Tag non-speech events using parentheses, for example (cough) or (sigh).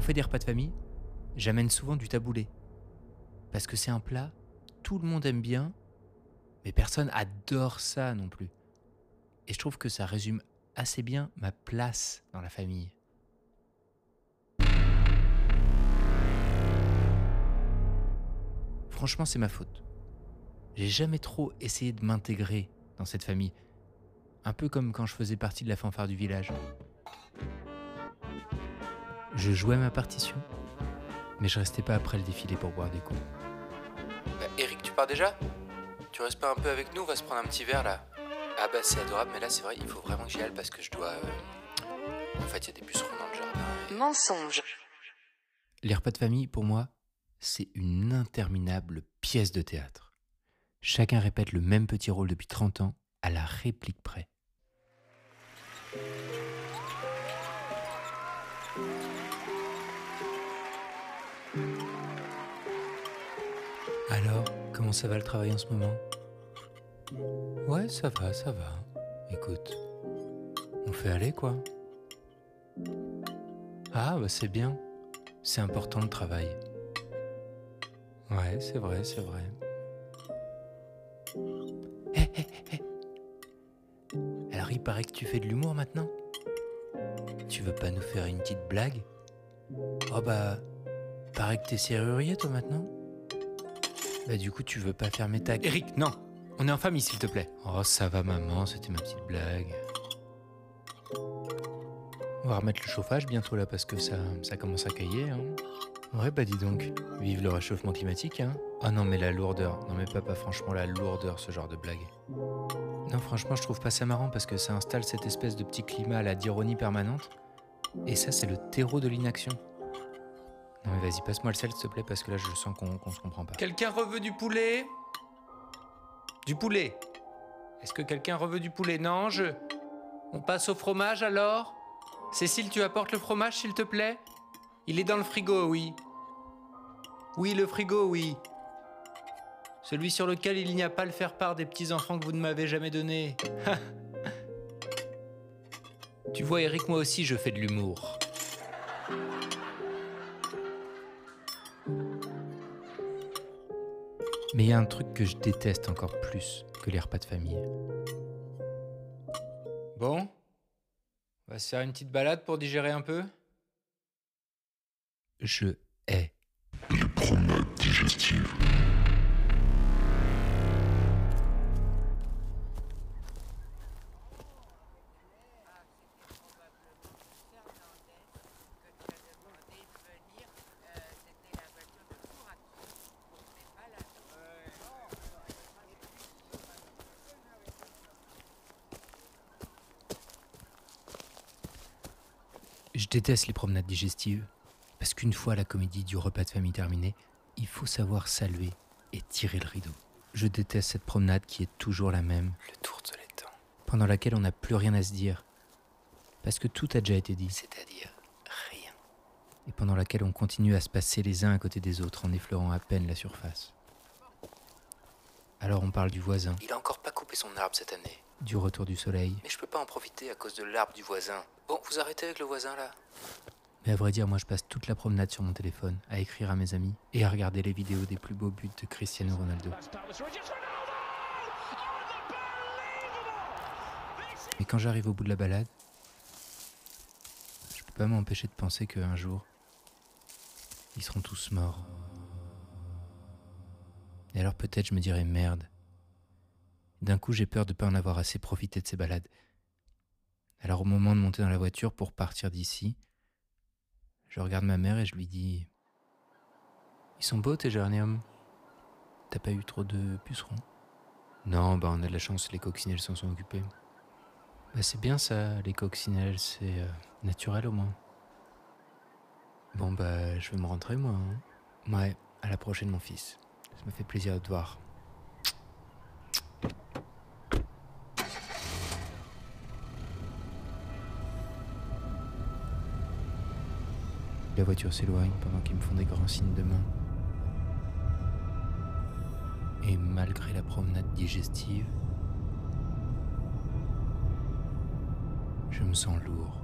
on fait des repas de famille, j'amène souvent du taboulé. Parce que c'est un plat, tout le monde aime bien, mais personne adore ça non plus. Et je trouve que ça résume assez bien ma place dans la famille. Franchement, c'est ma faute. J'ai jamais trop essayé de m'intégrer dans cette famille. Un peu comme quand je faisais partie de la fanfare du village. Je jouais ma partition, mais je restais pas après le défilé pour boire des coups. Bah, Eric, tu pars déjà? Tu restes pas un peu avec nous On va se prendre un petit verre là. Ah bah c'est adorable, mais là c'est vrai, il faut vraiment que j'y aille parce que je dois. euh, En fait, il y a des pucerons dans le jardin. et- Mensonge. Les repas de famille, pour moi, c'est une interminable pièce de théâtre. Chacun répète le même petit rôle depuis 30 ans, à la réplique près. Alors, comment ça va le travail en ce moment? Ouais, ça va, ça va. Écoute, on fait aller quoi Ah, bah c'est bien. C'est important le travail. Ouais, c'est vrai, c'est vrai. Hé, hé, hé. Alors il paraît que tu fais de l'humour maintenant? Tu veux pas nous faire une petite blague? Oh bah, paraît que t'es serrurier toi maintenant? Bah du coup tu veux pas faire mes tags Eric, non On est en famille s'il te plaît. Oh ça va maman, c'était ma petite blague. On va remettre le chauffage bientôt là parce que ça, ça commence à cailler. Hein. Ouais, bah dis donc, vive le réchauffement climatique, hein. Oh non, mais la lourdeur. Non, mais papa, franchement, la lourdeur, ce genre de blague. Non, franchement, je trouve pas ça marrant parce que ça installe cette espèce de petit climat à la d'ironie permanente. Et ça, c'est le terreau de l'inaction. Non, mais vas-y, passe-moi le sel, s'il te plaît, parce que là, je sens qu'on se comprend pas. Quelqu'un reveut du poulet? Du poulet? Est-ce que quelqu'un reveut du poulet? Non, je. On passe au fromage alors? Cécile, tu apportes le fromage, s'il te plaît? Il est dans le frigo, oui. Oui, le frigo, oui. Celui sur lequel il n'y a pas le faire-part des petits-enfants que vous ne m'avez jamais donné. (laughs) tu vois, Eric, moi aussi, je fais de l'humour. Mais il y a un truc que je déteste encore plus que les repas de famille. Bon On va se faire une petite balade pour digérer un peu? Je hais. Je déteste les promenades digestives, parce qu'une fois la comédie du repas de famille terminée, il faut savoir saluer et tirer le rideau. Je déteste cette promenade qui est toujours la même, Le tour de l'étang. pendant laquelle on n'a plus rien à se dire, parce que tout a déjà été dit, C'est-à-dire rien. et pendant laquelle on continue à se passer les uns à côté des autres en effleurant à peine la surface. Alors on parle du voisin, Il a encore pas son arbre cette année. du retour du soleil, Mais je peux pas en profiter à cause de l'arbre du voisin. Bon, vous arrêtez avec le voisin là mais à vrai dire, moi je passe toute la promenade sur mon téléphone, à écrire à mes amis et à regarder les vidéos des plus beaux buts de Cristiano Ronaldo. Mais quand j'arrive au bout de la balade, je peux pas m'empêcher de penser qu'un jour, ils seront tous morts. Et alors peut-être je me dirai merde. D'un coup, j'ai peur de pas en avoir assez profité de ces balades. Alors au moment de monter dans la voiture pour partir d'ici, je regarde ma mère et je lui dis Ils sont beaux tes géraniums T'as pas eu trop de pucerons? Non, bah on a de la chance, les coccinelles s'en sont occupées. Bah c'est bien ça, les coccinelles, c'est euh, naturel au moins. Bon bah je vais me rentrer moi. hein. Ouais, à la prochaine mon fils. Ça me fait plaisir de te voir. La voiture s'éloigne pendant qu'ils me font des grands signes de main. Et malgré la promenade digestive, je me sens lourd.